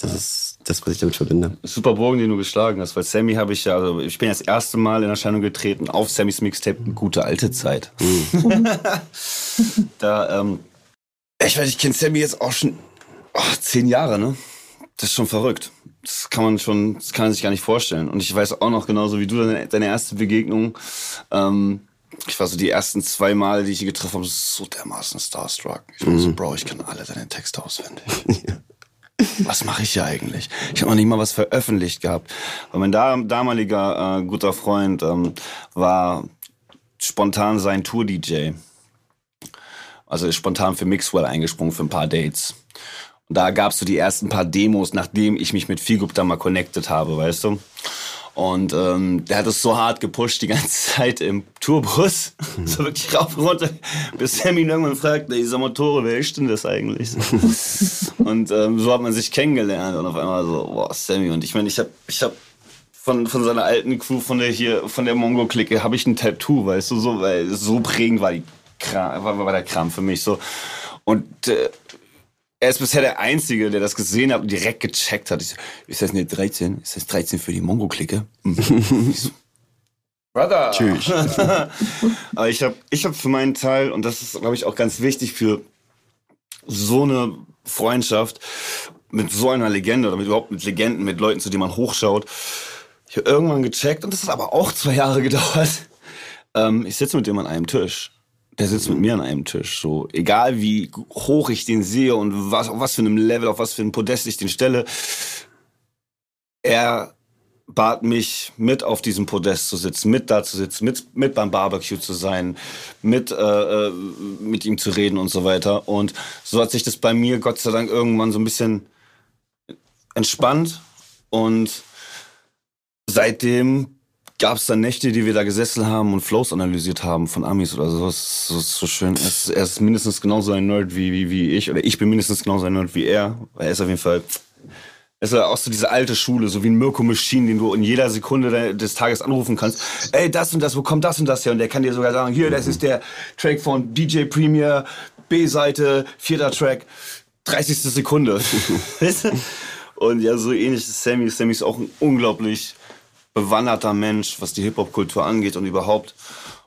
Das ist das, was ich damit verbinde. Super Bogen, den du geschlagen hast, weil Sammy habe ich ja, also ich bin ja das erste Mal in Erscheinung getreten auf Sammys Mixtape, eine gute alte Zeit. [LAUGHS] da, ähm, ich weiß, ich kenne Sammy jetzt auch schon oh, zehn Jahre, ne? Das ist schon verrückt. Das kann man schon, das kann man sich gar nicht vorstellen. Und ich weiß auch noch genauso wie du deine, deine erste Begegnung. Ähm, ich war so die ersten zwei Male, die ich ihn getroffen habe, so dermaßen starstruck. Ich war so, Bro, ich kann alle deine Texte auswendig. [LAUGHS] was mache ich hier eigentlich? Ich habe noch nicht mal was veröffentlicht gehabt. Weil mein da, damaliger äh, guter Freund ähm, war spontan sein Tour-DJ. Also ist spontan für Mixwell eingesprungen für ein paar Dates. Und da gab's so die ersten paar Demos, nachdem ich mich mit Figup da mal connected habe, weißt du? Und ähm, der hat es so hart gepusht die ganze [LAUGHS] Zeit im Tourbus. so wirklich rauf und runter. Bis Sammy irgendwann fragt, ey, dieser Motore, wer ist denn das eigentlich? [LAUGHS] und ähm, so hat man sich kennengelernt und auf einmal so, boah, Sammy. Und ich meine, ich habe ich hab von, von seiner alten Crew, von der hier, von der Mongo-Clique, habe ich ein Tattoo, weißt du, so, weil so prägend war, die Kram, war, war der Kram für mich so. Und äh, er ist bisher der Einzige, der das gesehen hat und direkt gecheckt hat. Ich so, ist das eine 13? Ist das 13 für die Mongo-Clique? So, [LAUGHS] Brother! Tschüss. [LAUGHS] Aber ich habe ich hab für meinen Teil, und das ist, glaube ich, auch ganz wichtig für so eine Freundschaft mit so einer Legende oder mit, überhaupt mit Legenden, mit Leuten, zu denen man hochschaut. Ich habe irgendwann gecheckt, und das hat aber auch zwei Jahre [LAUGHS] gedauert. Ähm, ich sitze mit dem an einem Tisch. Der sitzt mit mir an einem Tisch. So, egal wie hoch ich den sehe und was, auf was für einem Level, auf was für einem Podest ich den stelle. Er bat mich, mit auf diesem Podest zu sitzen, mit da zu sitzen, mit, mit beim Barbecue zu sein, mit, äh, äh, mit ihm zu reden und so weiter. Und so hat sich das bei mir Gott sei Dank irgendwann so ein bisschen entspannt. Und seitdem gab es dann Nächte, die wir da gesessen haben und Flows analysiert haben von Amis oder so. Das ist so schön. Er ist, er ist mindestens genauso ein Nerd wie, wie, wie ich. Oder ich bin mindestens genauso ein Nerd wie er. Er ist auf jeden Fall das ist auch so diese alte Schule, so wie ein Mirko Machine, den du in jeder Sekunde des Tages anrufen kannst. Ey, das und das, wo kommt das und das her? Und der kann dir sogar sagen, hier, das ist der Track von DJ Premier, B-Seite, vierter Track, 30. Sekunde. [LAUGHS] und ja, so ähnlich ist Sammy. Sammy ist auch ein unglaublich bewanderter Mensch, was die Hip-Hop-Kultur angeht und überhaupt.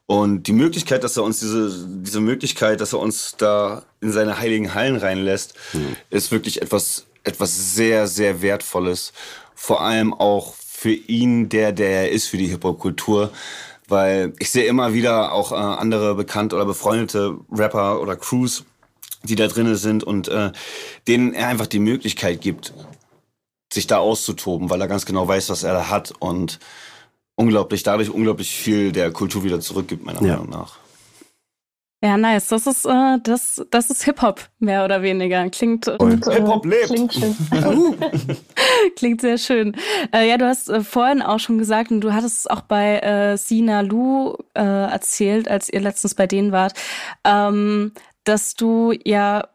Und die Möglichkeit, dass er uns diese, diese Möglichkeit, dass er uns da in seine heiligen Hallen reinlässt, mhm. ist wirklich etwas etwas sehr, sehr Wertvolles. Vor allem auch für ihn, der, der er ist für die Hip-Hop-Kultur. Weil ich sehe immer wieder auch äh, andere bekannte oder befreundete Rapper oder Crews, die da drinnen sind und äh, denen er einfach die Möglichkeit gibt, sich da auszutoben, weil er ganz genau weiß, was er da hat und unglaublich, dadurch unglaublich viel der Kultur wieder zurückgibt, meiner ja. Meinung nach. Ja, nice. Das ist, äh, das, das ist Hip-Hop, mehr oder weniger. Klingt. Und, äh, Hip-Hop lebt. Klingt schön. [LAUGHS] [LAUGHS] klingt sehr schön. Äh, ja, du hast äh, vorhin auch schon gesagt, und du hattest es auch bei äh, Sina Lu äh, erzählt, als ihr letztens bei denen wart, ähm, dass du ja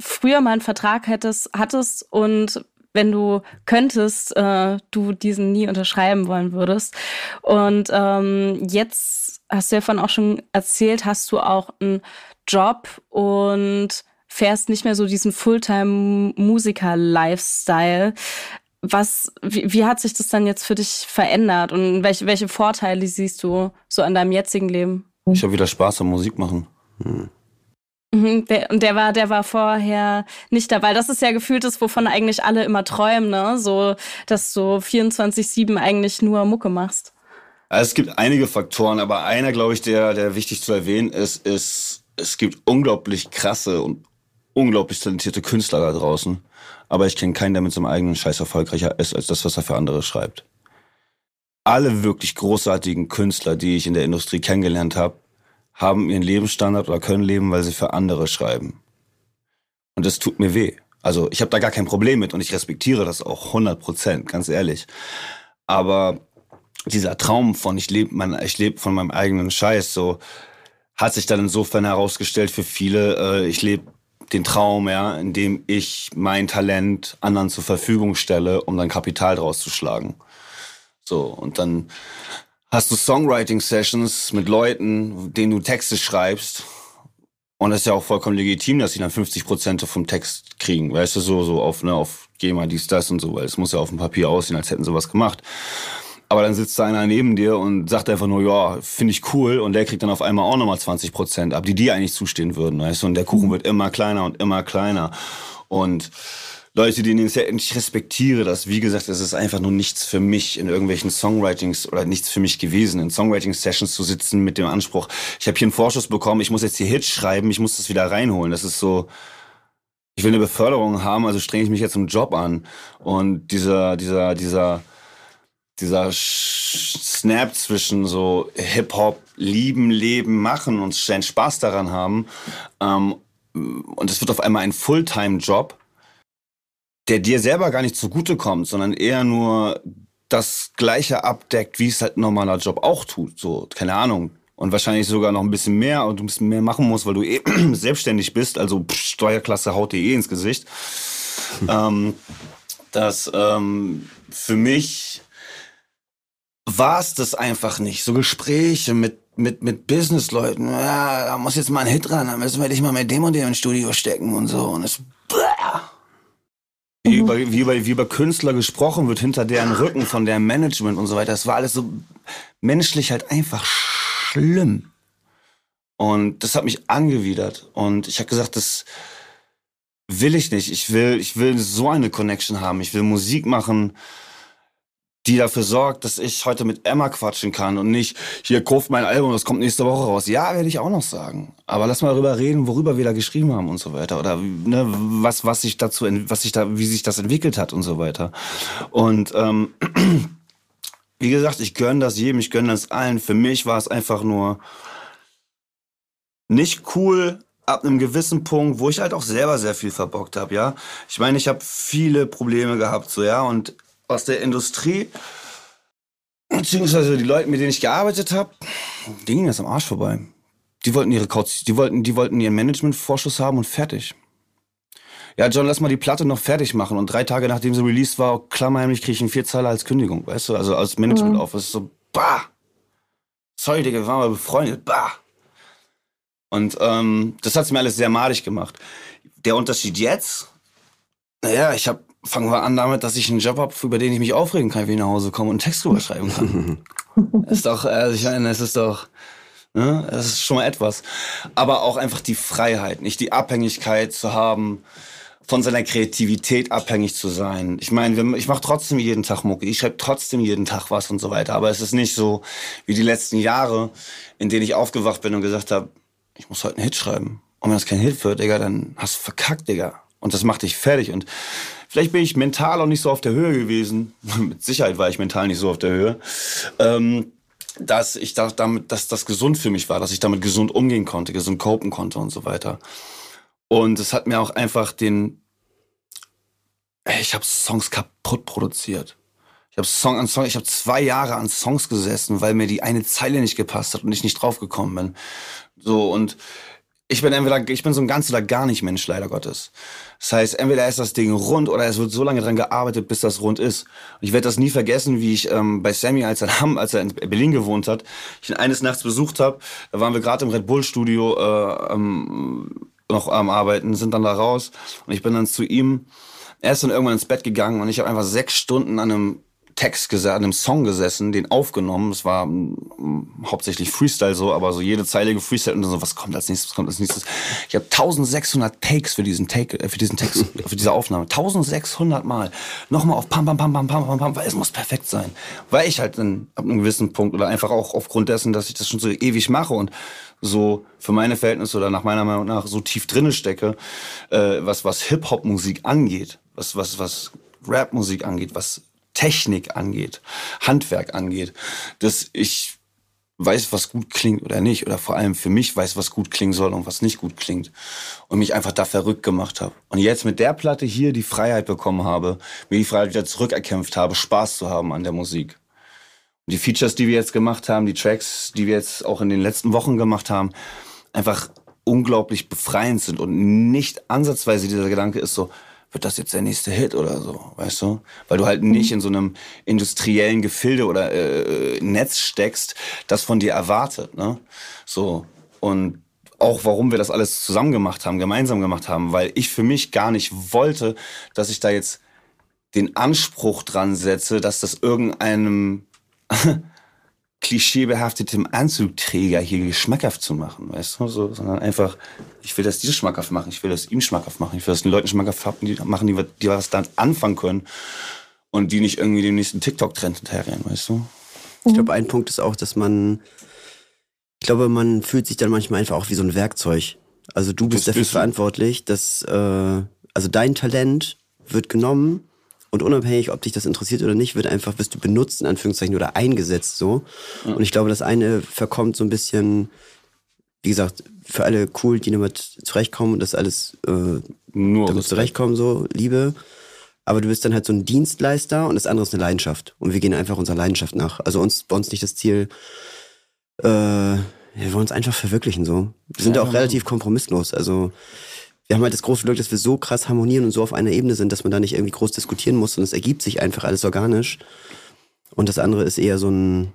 früher mal einen Vertrag hättest, hattest und wenn du könntest, äh, du diesen nie unterschreiben wollen würdest. Und ähm, jetzt hast du ja von auch schon erzählt, hast du auch einen Job und fährst nicht mehr so diesen Fulltime-Musiker-Lifestyle. Was, wie, wie hat sich das dann jetzt für dich verändert und welche, welche Vorteile siehst du so an deinem jetzigen Leben? Ich habe wieder Spaß am Musik machen. Hm. Mhm, der, und der war, der war vorher nicht da, weil das ist ja gefühlt das, wovon eigentlich alle immer träumen, ne? So, dass du 24-7 eigentlich nur Mucke machst. Es gibt einige Faktoren, aber einer, glaube ich, der, der wichtig zu erwähnen ist, ist, es gibt unglaublich krasse und unglaublich talentierte Künstler da draußen. Aber ich kenne keinen, der mit seinem eigenen Scheiß erfolgreicher ist, als das, was er für andere schreibt. Alle wirklich großartigen Künstler, die ich in der Industrie kennengelernt habe, haben ihren Lebensstandard oder können leben, weil sie für andere schreiben. Und das tut mir weh. Also ich habe da gar kein Problem mit und ich respektiere das auch 100 Prozent, ganz ehrlich. Aber dieser Traum von ich lebe mein, ich von meinem eigenen Scheiß, so hat sich dann insofern herausgestellt für viele, äh, ich lebe den Traum, ja, in dem ich mein Talent anderen zur Verfügung stelle, um dann Kapital draus zu schlagen. So, und dann hast du Songwriting-Sessions mit Leuten, denen du Texte schreibst. Und es ist ja auch vollkommen legitim, dass sie dann 50 Prozent vom Text kriegen. Weißt du, so, so auf, ne, auf GEMA, dies, das und so, weil es muss ja auf dem Papier aussehen, als hätten sie was gemacht. Aber dann sitzt da einer neben dir und sagt einfach nur, ja, finde ich cool. Und der kriegt dann auf einmal auch nochmal 20 Prozent ab, die dir eigentlich zustehen würden. Weißt du? Und der Kuchen wird immer kleiner und immer kleiner. Und Leute, die den Set, ich respektiere das. Wie gesagt, es ist einfach nur nichts für mich in irgendwelchen Songwritings oder nichts für mich gewesen, in Songwriting-Sessions zu sitzen mit dem Anspruch, ich habe hier einen Vorschuss bekommen, ich muss jetzt hier Hits schreiben, ich muss das wieder reinholen. Das ist so, ich will eine Beförderung haben, also strenge ich mich jetzt im Job an. Und dieser, dieser, dieser, dieser Snap zwischen so Hip-Hop, lieben, leben, machen und Spaß daran haben. Ähm, und es wird auf einmal ein Fulltime-Job der dir selber gar nicht zugutekommt, sondern eher nur das Gleiche abdeckt, wie es halt ein normaler Job auch tut. So, keine Ahnung. Und wahrscheinlich sogar noch ein bisschen mehr und du ein bisschen mehr machen musst, weil du eh [CLEARS THROAT] selbstständig bist. Also pff, Steuerklasse haut dir eh ins Gesicht. Hm. Ähm, dass ähm, für mich war es das einfach nicht. So Gespräche mit mit, mit Businessleuten, ja, da muss jetzt mal ein Hit ran, da müssen wir dich mal mit dem und dem ins Studio stecken und so. Und es, wie, mhm. über, wie, über, wie über Künstler gesprochen wird, hinter deren Rücken, von deren Management und so weiter. Das war alles so menschlich halt einfach schlimm. Und das hat mich angewidert. Und ich habe gesagt, das, will ich nicht. Ich will, ich will so eine Connection haben. Ich will Musik machen, die dafür sorgt, dass ich heute mit Emma quatschen kann und nicht, hier kauft mein Album, das kommt nächste Woche raus. Ja, werde ich auch noch sagen. Aber lass mal darüber reden, worüber wir da geschrieben haben und so weiter. Oder ne, was, was sich dazu, was sich da, wie sich das entwickelt hat und so weiter. Und ähm, [CLEARS THROAT] wie gesagt, ich gönne das jedem, ich gönne das allen. Für mich war es einfach nur nicht cool, ab einem gewissen Punkt, wo ich halt auch selber sehr viel verbockt habe, ja. Ich meine, ich habe viele Probleme gehabt, so ja, und aus der Industrie, beziehungsweise die Leute, mit denen ich gearbeitet habe, denen ging das am Arsch vorbei. Die wollten ihre Couch, die wollten, die wollten ihren Managementvorschuss haben und fertig. Ja, John, lass mal die Platte noch fertig machen. Und drei Tage nachdem sie released war, klammerheimlich kriege ich einen Vierzeiler als Kündigung, weißt du? Also als Management mhm. So, bah! Sorry, Digga, wir waren mal befreundet, bah! Und ähm, das hat's mir alles sehr madig gemacht. Der Unterschied jetzt, naja, ich habe fangen wir an damit, dass ich einen Job habe, über den ich mich aufregen kann, wenn ich nach Hause komme und einen Text drüber schreiben kann. [LAUGHS] ist doch, also ich meine, es ist doch, ne, es ist schon mal etwas. Aber auch einfach die Freiheit, nicht die Abhängigkeit zu haben, von seiner Kreativität abhängig zu sein. Ich meine, ich mache trotzdem jeden Tag Mucke, ich schreibe trotzdem jeden Tag was und so weiter. Aber es ist nicht so wie die letzten Jahre, in denen ich aufgewacht bin und gesagt habe, ich muss heute einen Hit schreiben. Und wenn das kein Hit wird, Digga, dann hast du verkackt, Digga. Und das macht dich fertig. Und Vielleicht bin ich mental auch nicht so auf der Höhe gewesen. [LAUGHS] Mit Sicherheit war ich mental nicht so auf der Höhe. Ähm, dass ich da, damit, dass das gesund für mich war, dass ich damit gesund umgehen konnte, gesund copen konnte und so weiter. Und es hat mir auch einfach den, ich habe Songs kaputt produziert. Ich habe Song an Song, ich habe zwei Jahre an Songs gesessen, weil mir die eine Zeile nicht gepasst hat und ich nicht draufgekommen bin. So und ich bin entweder, ich bin so ein ganz oder gar nicht Mensch, leider Gottes. Das heißt, entweder ist das Ding rund oder es wird so lange dran gearbeitet, bis das rund ist. Und ich werde das nie vergessen, wie ich ähm, bei Sammy, als er, [LAUGHS] als er in Berlin gewohnt hat, ich ihn eines Nachts besucht habe. Da waren wir gerade im Red Bull Studio äh, ähm, noch am Arbeiten, sind dann da raus und ich bin dann zu ihm. Er ist dann irgendwann ins Bett gegangen und ich habe einfach sechs Stunden an einem Text an einem Song gesessen, den aufgenommen. Es war um, hauptsächlich Freestyle so, aber so jede Zeile gefreestyle und dann so, was kommt als nächstes, was kommt als nächstes. Ich habe 1600 Takes für diesen Take, äh, für diesen Text, [LAUGHS] für diese Aufnahme. 1600 Mal. Nochmal auf pam, pam, pam, pam, pam, pam, pam, weil es muss perfekt sein. Weil ich halt dann ab einem gewissen Punkt oder einfach auch aufgrund dessen, dass ich das schon so ewig mache und so für meine Verhältnisse oder nach meiner Meinung nach so tief drinne stecke, äh, was, was Hip-Hop-Musik angeht, was, was, was Rap-Musik angeht, was Technik angeht, Handwerk angeht, dass ich weiß, was gut klingt oder nicht, oder vor allem für mich weiß, was gut klingen soll und was nicht gut klingt. Und mich einfach da verrückt gemacht habe. Und jetzt mit der Platte hier die Freiheit bekommen habe, mir die Freiheit wieder zurückerkämpft habe, Spaß zu haben an der Musik. Und die Features, die wir jetzt gemacht haben, die Tracks, die wir jetzt auch in den letzten Wochen gemacht haben, einfach unglaublich befreiend sind und nicht ansatzweise dieser Gedanke ist so, wird das jetzt der nächste Hit oder so, weißt du? Weil du halt nicht in so einem industriellen Gefilde oder äh, Netz steckst, das von dir erwartet, ne? So. Und auch warum wir das alles zusammen gemacht haben, gemeinsam gemacht haben, weil ich für mich gar nicht wollte, dass ich da jetzt den Anspruch dran setze, dass das irgendeinem [LAUGHS] klischeebehaftetem Anzugträger hier geschmackhaft zu machen, weißt du, so, sondern einfach, ich will das dir schmackhaft machen, ich will das ihm schmackhaft machen, ich will das den Leuten schmackhaft machen, die, die was dann anfangen können und die nicht irgendwie dem nächsten TikTok-Trend hinterherrennen, weißt du? Ich glaube, ein Punkt ist auch, dass man, ich glaube, man fühlt sich dann manchmal einfach auch wie so ein Werkzeug. Also du bist das dafür verantwortlich, dass, äh, also dein Talent wird genommen und unabhängig, ob dich das interessiert oder nicht, wird einfach, wirst du benutzt, in Anführungszeichen, oder eingesetzt so. Ja. Und ich glaube, das eine verkommt so ein bisschen, wie gesagt, für alle cool, die damit zurechtkommen und das alles äh, Nur damit zurechtkommen, so, Liebe. Aber du bist dann halt so ein Dienstleister und das andere ist eine Leidenschaft. Und wir gehen einfach unserer Leidenschaft nach. Also uns, bei uns nicht das Ziel, äh, wir wollen uns einfach verwirklichen so. Wir sind ja, auch genau. relativ kompromisslos. Also wir haben halt das große Glück, dass wir so krass harmonieren und so auf einer Ebene sind, dass man da nicht irgendwie groß diskutieren muss und es ergibt sich einfach alles organisch. Und das andere ist eher so ein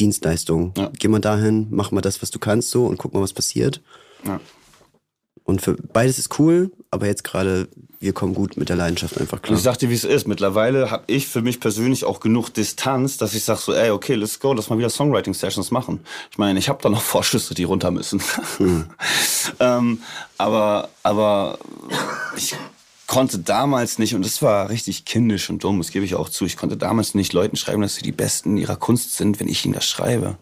Dienstleistung. Ja. Geh mal dahin, mach mal das, was du kannst so und guck mal, was passiert. Ja. Und für beides ist cool, aber jetzt gerade, wir kommen gut mit der Leidenschaft einfach klar. Und ich sag dir, wie es ist. Mittlerweile habe ich für mich persönlich auch genug Distanz, dass ich sag so, ey, okay, let's go, lass mal wieder Songwriting-Sessions machen. Ich meine, ich habe da noch [LAUGHS] Vorschüsse, die runter müssen. Hm. [LAUGHS] ähm, aber, aber ich konnte damals nicht, und das war richtig kindisch und dumm, das gebe ich auch zu, ich konnte damals nicht Leuten schreiben, dass sie die Besten ihrer Kunst sind, wenn ich ihnen das schreibe.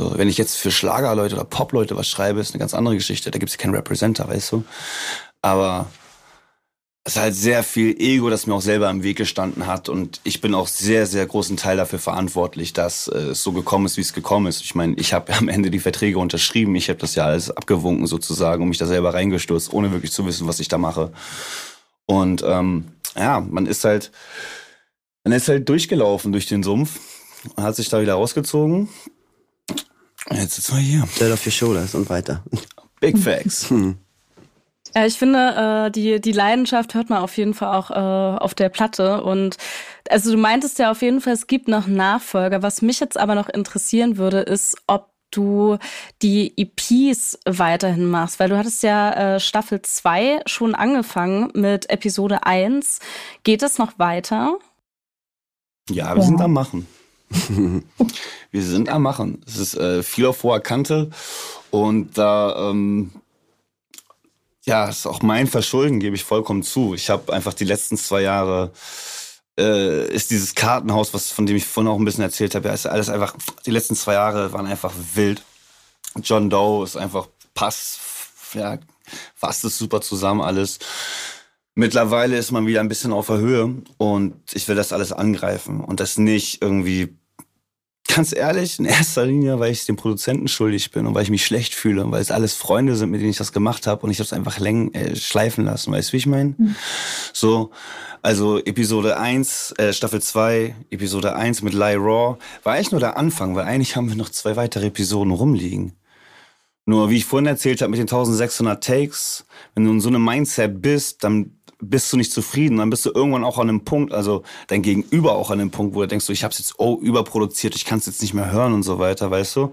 So, wenn ich jetzt für Schlagerleute oder Popleute was schreibe, ist eine ganz andere Geschichte. Da gibt es keinen Representer, weißt du. Aber es ist halt sehr viel Ego, das mir auch selber im Weg gestanden hat. Und ich bin auch sehr, sehr großen Teil dafür verantwortlich, dass äh, es so gekommen ist, wie es gekommen ist. Ich meine, ich habe am Ende die Verträge unterschrieben. Ich habe das ja alles abgewunken sozusagen und mich da selber reingestürzt, ohne wirklich zu wissen, was ich da mache. Und ähm, ja, man ist halt, man ist halt durchgelaufen durch den Sumpf, hat sich da wieder rausgezogen Jetzt sitzen wir hier. Dead off your shoulders und weiter. Big Facts. [LAUGHS] Hm. Ja, ich finde, äh, die, die Leidenschaft hört man auf jeden Fall auch äh, auf der Platte. Und also du meintest ja auf jeden Fall, es gibt noch Nachfolger. Was mich jetzt aber noch interessieren würde, ist, ob du die EPs weiterhin machst, weil du hattest ja äh, Staffel 2 schon angefangen mit Episode 1. Geht das noch weiter? Ja, wir ja. sind am Machen. [LAUGHS] wir sind am Machen. Es ist äh, viel auf hoher Kante und da, ähm, ja, ist auch mein Verschulden, gebe ich vollkommen zu. Ich habe einfach die letzten zwei Jahre äh, ist dieses Kartenhaus, was von dem ich vorhin auch ein bisschen erzählt habe, ja, ist alles einfach. Die letzten zwei Jahre waren einfach wild. John Doe ist einfach Pass, ja, fasst es super zusammen alles. Mittlerweile ist man wieder ein bisschen auf der Höhe und ich will das alles angreifen und das nicht irgendwie Ganz ehrlich, in erster Linie, weil ich dem Produzenten schuldig bin und weil ich mich schlecht fühle und weil es alles Freunde sind, mit denen ich das gemacht habe und ich habe es einfach läng äh, schleifen lassen. Weißt du, wie ich meine? Mhm. So, also Episode 1, äh, Staffel 2, Episode 1 mit Lie Raw war eigentlich nur der Anfang, weil eigentlich haben wir noch zwei weitere Episoden rumliegen. Nur wie ich vorhin erzählt habe mit den 1600 Takes, wenn du in so einem Mindset bist, dann bist du nicht zufrieden, dann bist du irgendwann auch an einem Punkt, also dein Gegenüber auch an einem Punkt, wo du denkst, so, ich habe es jetzt oh, überproduziert, ich kann es jetzt nicht mehr hören und so weiter, weißt du?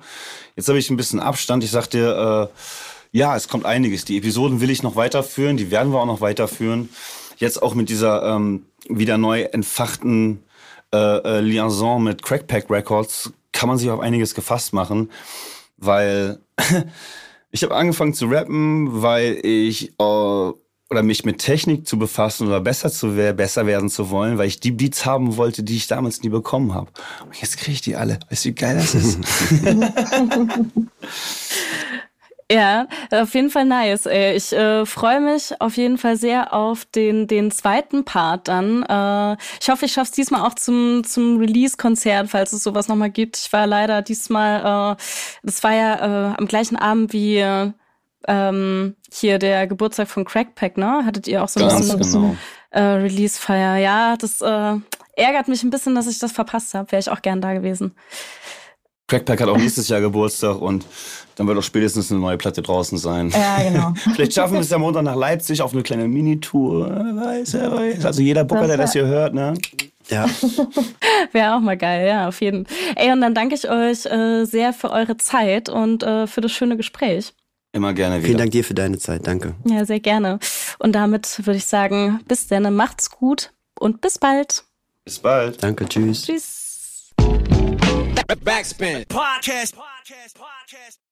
Jetzt habe ich ein bisschen Abstand. Ich sag dir, äh, ja, es kommt einiges. Die Episoden will ich noch weiterführen, die werden wir auch noch weiterführen. Jetzt auch mit dieser ähm, wieder neu entfachten äh, äh, Liaison mit Crackpack Records kann man sich auf einiges gefasst machen, weil [LAUGHS] ich habe angefangen zu rappen, weil ich äh, oder mich mit Technik zu befassen oder besser zu werden, besser werden zu wollen, weil ich die Beats haben wollte, die ich damals nie bekommen habe. Und jetzt kriege ich die alle. Weißt du, wie geil das ist? [LAUGHS] Ja, auf jeden Fall nice. Ich äh, freue mich auf jeden Fall sehr auf den, den zweiten Part dann. Äh, ich hoffe, ich schaffe es diesmal auch zum, zum Release-Konzert, falls es sowas nochmal gibt. Ich war leider diesmal, äh, das war ja äh, am gleichen Abend wie ähm, hier der Geburtstag von Crackpack, ne? Hattet ihr auch so ein Ganz bisschen genau. äh, Release-Feier? Ja, das äh, ärgert mich ein bisschen, dass ich das verpasst habe. Wäre ich auch gern da gewesen. Crackpack hat auch nächstes Jahr Geburtstag und dann wird auch spätestens eine neue Platte draußen sein. Ja, genau. [LAUGHS] Vielleicht schaffen wir es ja Montag nach Leipzig auf eine kleine Minitour. Weiß, wer weiß. Also jeder Booker, der das hier hört, ne? Ja. [LAUGHS] Wäre auch mal geil, ja, auf jeden Fall. Ey, und dann danke ich euch äh, sehr für eure Zeit und äh, für das schöne Gespräch. Immer gerne wieder. Vielen Dank dir für deine Zeit. Danke. Ja, sehr gerne. Und damit würde ich sagen, bis dann, macht's gut und bis bald. Bis bald. Danke, tschüss. Tschüss. Backspin. Podcast. Podcast. Podcast.